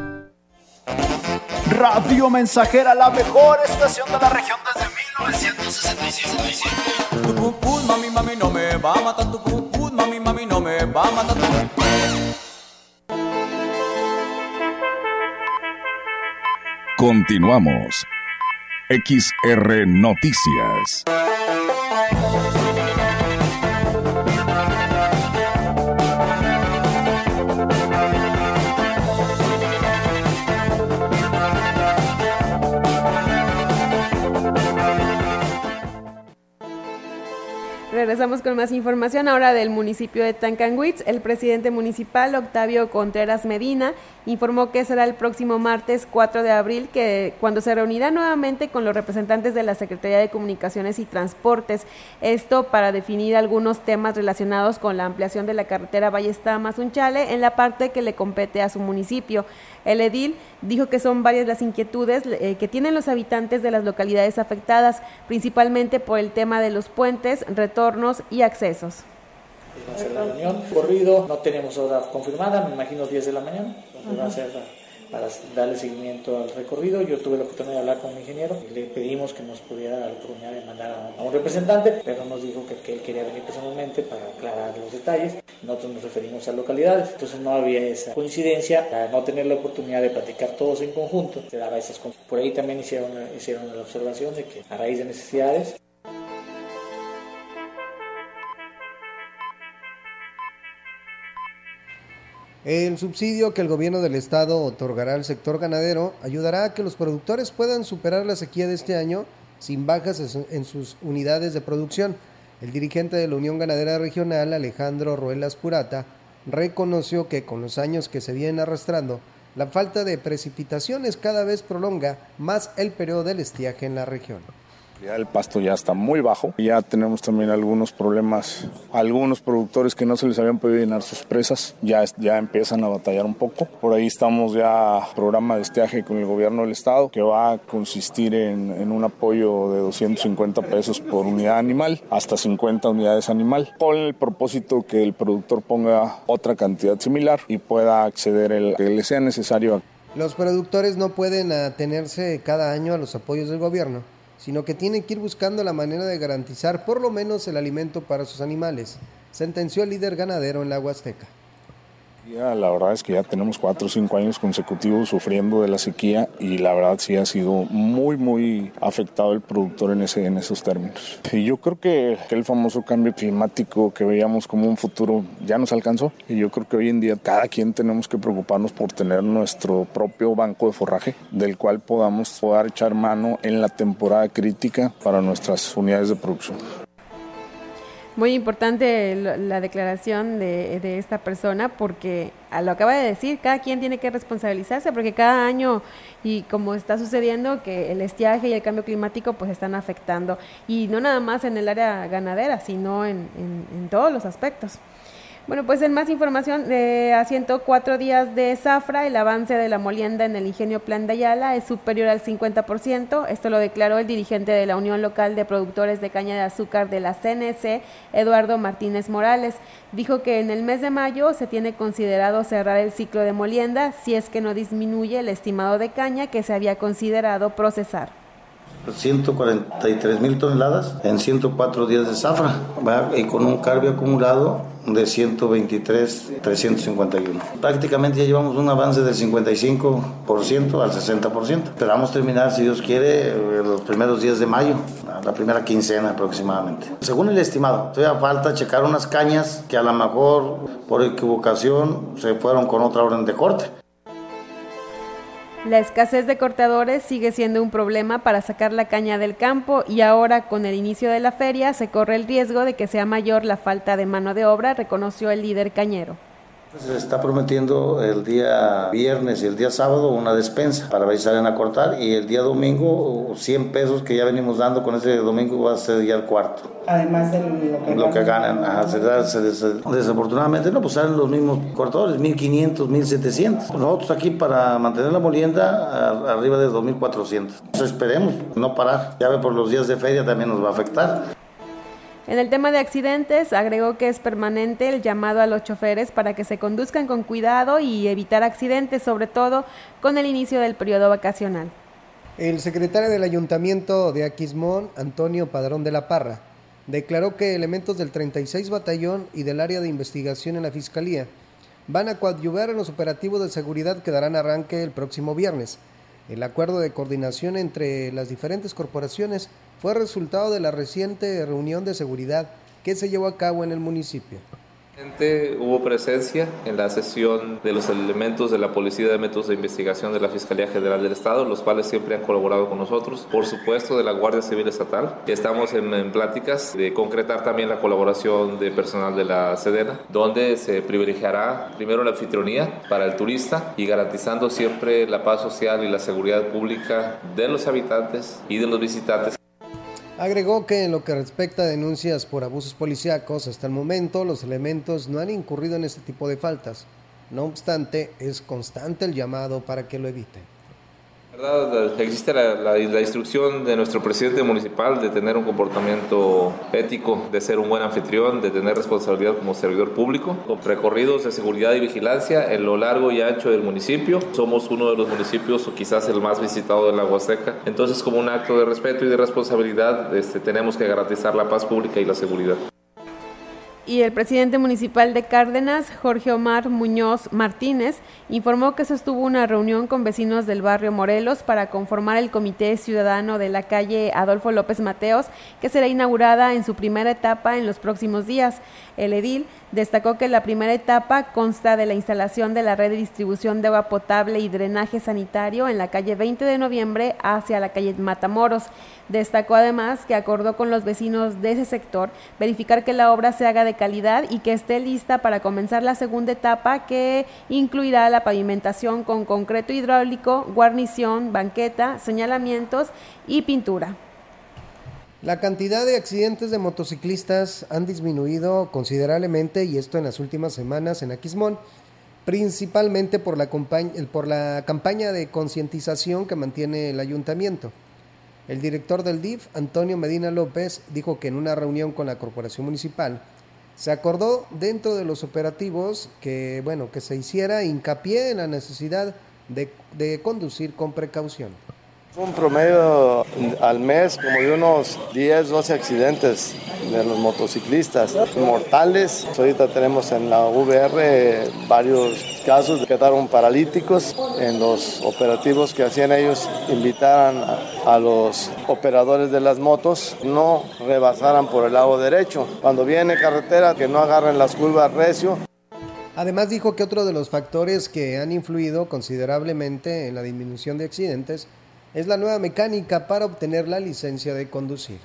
Radio Mensajera, la mejor estación de la región desde 1965. Tu mami, mami, no me va a matar. Tu pum, mami, mami, no me va a matar. Continuamos. XR Noticias. Regresamos con más información ahora del municipio de Tancanwitz. El presidente municipal, Octavio Contreras Medina, informó que será el próximo martes 4 de abril que cuando se reunirá nuevamente con los representantes de la Secretaría de Comunicaciones y Transportes. Esto para definir algunos temas relacionados con la ampliación de la carretera Ballesta-Mazunchale en la parte que le compete a su municipio. El edil dijo que son varias las inquietudes eh, que tienen los habitantes de las localidades afectadas, principalmente por el tema de los puentes, retornos y accesos. Hacer la reunión, corrido, no tenemos hora confirmada, me imagino 10 de la mañana, va a ser para darle seguimiento al recorrido. Yo tuve la oportunidad de hablar con mi ingeniero y le pedimos que nos pudiera dar la oportunidad de mandar a, un representante, pero nos dijo que, que, él quería venir personalmente para aclarar los detalles. Nosotros nos referimos a localidades, entonces no había esa coincidencia, para no tener la oportunidad de platicar todos en conjunto, se daba esas Por ahí también hicieron, hicieron la observación de que a raíz de necesidades El subsidio que el gobierno del estado otorgará al sector ganadero ayudará a que los productores puedan superar la sequía de este año sin bajas en sus unidades de producción. El dirigente de la Unión Ganadera Regional, Alejandro Ruelas Purata, reconoció que con los años que se vienen arrastrando, la falta de precipitaciones cada vez prolonga más el periodo del estiaje en la región. El pasto ya está muy bajo. Ya tenemos también algunos problemas. Algunos productores que no se les habían podido llenar sus presas ya, ya empiezan a batallar un poco. Por ahí estamos ya programa de estiaje con el gobierno del estado que va a consistir en, en un apoyo de 250 pesos por unidad animal hasta 50 unidades animal con el propósito que el productor ponga otra cantidad similar y pueda acceder el que le sea necesario. Los productores no pueden atenerse cada año a los apoyos del gobierno sino que tienen que ir buscando la manera de garantizar por lo menos el alimento para sus animales, sentenció el líder ganadero en la Huasteca. La verdad es que ya tenemos cuatro o cinco años consecutivos sufriendo de la sequía y la verdad sí ha sido muy, muy afectado el productor en, ese, en esos términos. Y yo creo que el famoso cambio climático que veíamos como un futuro ya nos alcanzó y yo creo que hoy en día cada quien tenemos que preocuparnos por tener nuestro propio banco de forraje del cual podamos poder echar mano en la temporada crítica para nuestras unidades de producción. Muy importante la declaración de, esta persona porque a lo acaba de decir, cada quien tiene que responsabilizarse porque cada año y como está sucediendo que el estiaje y el cambio climático pues están afectando y no nada más en el área ganadera, sino en todos los aspectos. Bueno, pues en más información, de a 104 días de zafra, el avance de la molienda en el ingenio Plan de Ayala es superior al 50%. Esto lo declaró el dirigente de la Unión Local de Productores de Caña de Azúcar de la CNC, Eduardo Martínez Morales. Dijo que en el mes de mayo se tiene considerado cerrar el ciclo de molienda si es que no disminuye el estimado de caña que se había considerado procesar. 143 mil toneladas en 104 días de zafra y con un carbio acumulado de 123 351. Prácticamente ya llevamos un avance del 55% al 60%. Esperamos terminar, si Dios quiere, los primeros días de mayo, la primera quincena aproximadamente. Según el estimado, todavía falta checar unas cañas que a lo mejor por equivocación se fueron con otra orden de corte La escasez de cortadores sigue siendo un problema para sacar la caña del campo y ahora con el inicio de la feria se corre el riesgo de que sea mayor la falta de mano de obra, reconoció el líder cañero. Se está prometiendo el día viernes y el día sábado una despensa para ver si salen a cortar y el día domingo 100 pesos que ya venimos dando con ese domingo va a ser ya el cuarto. Además de lo que, Lo que ganan, ajá, se da- se des- desafortunadamente no, pues salen los mismos cortadores, 1500, 1700. Nosotros aquí para mantener la molienda a- arriba de 2400. Pues esperemos no parar. Ya ve por los días de feria también nos va a afectar. En el tema de accidentes, agregó que es permanente el llamado a los choferes para que se conduzcan con cuidado y evitar accidentes, sobre todo con el inicio del periodo vacacional. El secretario del Ayuntamiento de Aquismón, Antonio Padrón de la Parra, declaró que elementos del 36 Batallón y del área de investigación en la Fiscalía van a coadyuvar en los operativos de seguridad que darán arranque el próximo viernes. El acuerdo de coordinación entre las diferentes corporaciones fue resultado de la reciente reunión de seguridad que se llevó a cabo en el municipio. Hubo presencia en la sesión de los elementos de la Policía de Métodos de Investigación de la Fiscalía General del Estado, los cuales siempre han colaborado con nosotros. Por supuesto, de la Guardia Civil Estatal. Estamos en, en pláticas de concretar también la colaboración de personal de la Sedena, donde se privilegiará primero la anfitrionía para el turista y garantizando siempre la paz social y la seguridad pública de los habitantes y de los visitantes. Agregó que en lo que respecta a denuncias por abusos policíacos, hasta el momento los elementos no han incurrido en este tipo de faltas. No obstante, es constante el llamado para que lo eviten. Existe la instrucción de nuestro presidente municipal de tener un comportamiento ético, de ser un buen anfitrión, de tener responsabilidad como servidor público, con recorridos de seguridad y vigilancia en lo largo y ancho del municipio. Somos uno de los municipios o quizás el más visitado de la Huasteca. Entonces, como un acto de respeto y de responsabilidad, este, tenemos que garantizar la paz pública y la seguridad. Y el presidente municipal de Cárdenas, Jorge Omar Muñoz Martínez, informó que sostuvo una reunión con vecinos del barrio Morelos para conformar el Comité Ciudadano de la calle Adolfo López Mateos, que será inaugurada en su primera etapa en los próximos días. El edil destacó que la primera etapa consta de la instalación de la red de distribución de agua potable y drenaje sanitario en la calle 20 de noviembre hacia la calle Matamoros. Destacó además que acordó con los vecinos de ese sector verificar que la obra se haga de calidad y que esté lista para comenzar la segunda etapa que incluirá la pavimentación con concreto hidráulico, guarnición, banqueta, señalamientos y pintura. La cantidad de accidentes de motociclistas han disminuido considerablemente y esto en las últimas semanas en Aquismón, principalmente por la, por la campaña de concientización que mantiene el ayuntamiento. El director del DIF, Antonio Medina López, dijo que en una reunión con la corporación municipal se acordó dentro de los operativos que, bueno, que se hiciera hincapié en la necesidad de conducir con precaución. Un promedio al mes como de unos 10, 12 accidentes de los motociclistas mortales. Ahorita tenemos en la VR varios casos que quedaron paralíticos. En los operativos que hacían ellos invitaran a, a los operadores de las motos no rebasaran por el lado derecho. Cuando viene carretera que no agarren las curvas recio. Además dijo que otro de los factores que han influido considerablemente en la disminución de accidentes es la nueva mecánica para obtener la licencia de conducir.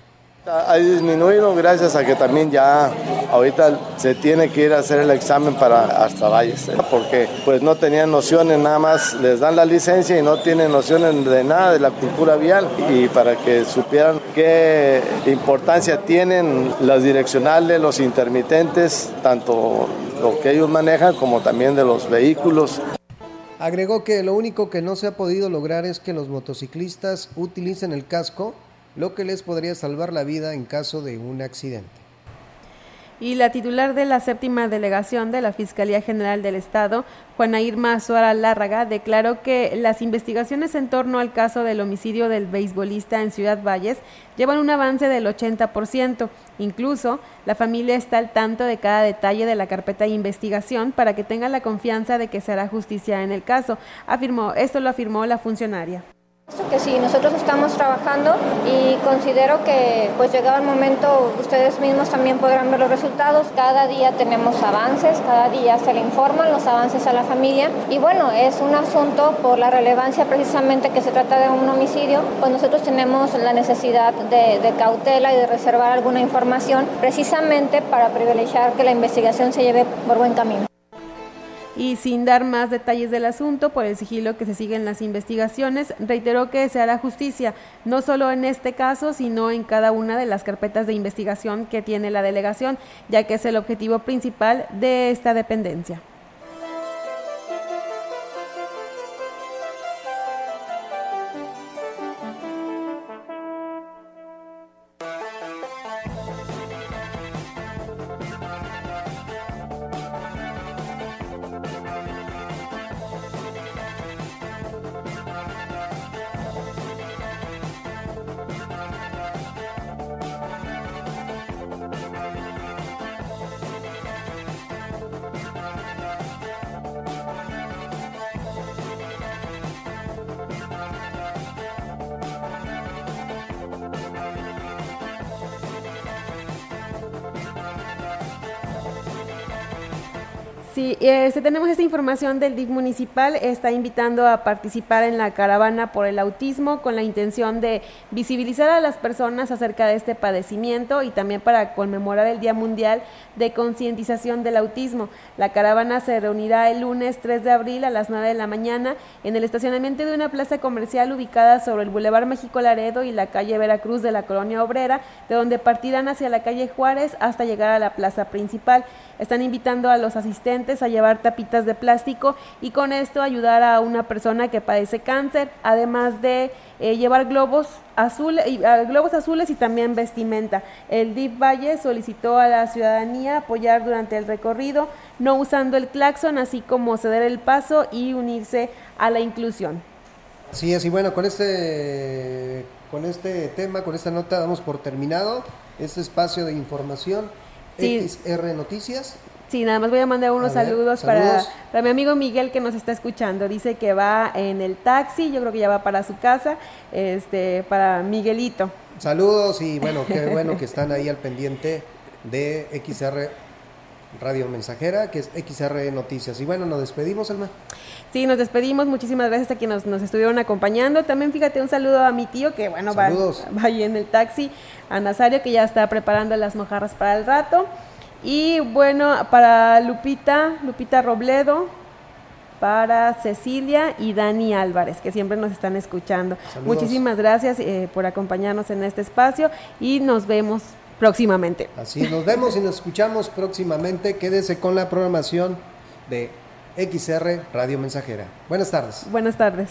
Ha disminuido gracias a que también ya ahorita se tiene que ir a hacer el examen para hasta Valles, ¿eh? porque pues no tenían nociones, nada más les dan la licencia y no tienen nociones de nada de la cultura vial y para que supieran qué importancia tienen las direccionales, los intermitentes, tanto lo que ellos manejan como también de los vehículos. Agregó que lo único que no se ha podido lograr es que los motociclistas utilicen el casco, lo que les podría salvar la vida en caso de un accidente. Y la titular de la séptima delegación de la Fiscalía General del Estado, Juana Irma Suara Lárraga, declaró que las investigaciones en torno al caso del homicidio del beisbolista en Ciudad Valles llevan un avance del 80%. Incluso, la familia está al tanto de cada detalle de la carpeta de investigación para que tenga la confianza de que se hará justicia en el caso. Afirmó, esto lo afirmó la funcionaria. Que sí, nosotros estamos trabajando y considero que pues llegado el momento ustedes mismos también podrán ver los resultados. Cada día tenemos avances, cada día se le informan los avances a la familia. Y bueno, es un asunto por la relevancia precisamente que se trata de un homicidio, pues nosotros tenemos la necesidad de, de cautela y de reservar alguna información precisamente para privilegiar que la investigación se lleve por buen camino y sin dar más detalles del asunto por el sigilo que se sigue en las investigaciones, reiteró que se hará justicia no solo en este caso, sino en cada una de las carpetas de investigación que tiene la delegación, ya que es el objetivo principal de esta dependencia. Este, tenemos esta información del DIF municipal, está invitando a participar en la caravana por el autismo con la intención de visibilizar a las personas acerca de este padecimiento y también para conmemorar el Día Mundial de Concientización del Autismo. La caravana se reunirá el lunes 3 de abril a las 9 de la mañana en el estacionamiento de una plaza comercial ubicada sobre el Boulevard México Laredo y la calle Veracruz de la Colonia Obrera, de donde partirán hacia la calle Juárez hasta llegar a la plaza principal. Están invitando a los asistentes a llevar tapitas de plástico y con esto ayudar a una persona que padece cáncer, además de eh, llevar globos azules, globos azules y también vestimenta. El DIF Valle solicitó a la ciudadanía apoyar durante el recorrido, no usando el claxon, así como ceder el paso y unirse a la inclusión. Sí, así bueno, con este, con este tema, con esta nota damos por terminado este espacio de información XR Noticias. Sí, nada más voy a mandar unos saludos, Para, para, mi amigo Miguel que nos está escuchando. Dice que va en el taxi, yo creo que ya va para su casa, este, para Miguelito. Saludos y bueno, qué bueno que están ahí al pendiente de XR Radio Mensajera, que es XR Noticias. Y bueno, nos despedimos, Alma. Sí, nos despedimos. Muchísimas gracias a quienes nos, estuvieron acompañando. También fíjate un saludo a mi tío que, bueno, va, va ahí en el taxi, a Nazario que ya está preparando las mojarras para el rato. Y bueno, para Lupita, Lupita Robledo, para Cecilia y Dani Álvarez, que siempre nos están escuchando. Muchísimas gracias eh, por acompañarnos en este espacio y nos vemos próximamente. Así, nos vemos y nos escuchamos próximamente. Quédese con la programación de XR Radio Mensajera. Buenas tardes. Buenas tardes.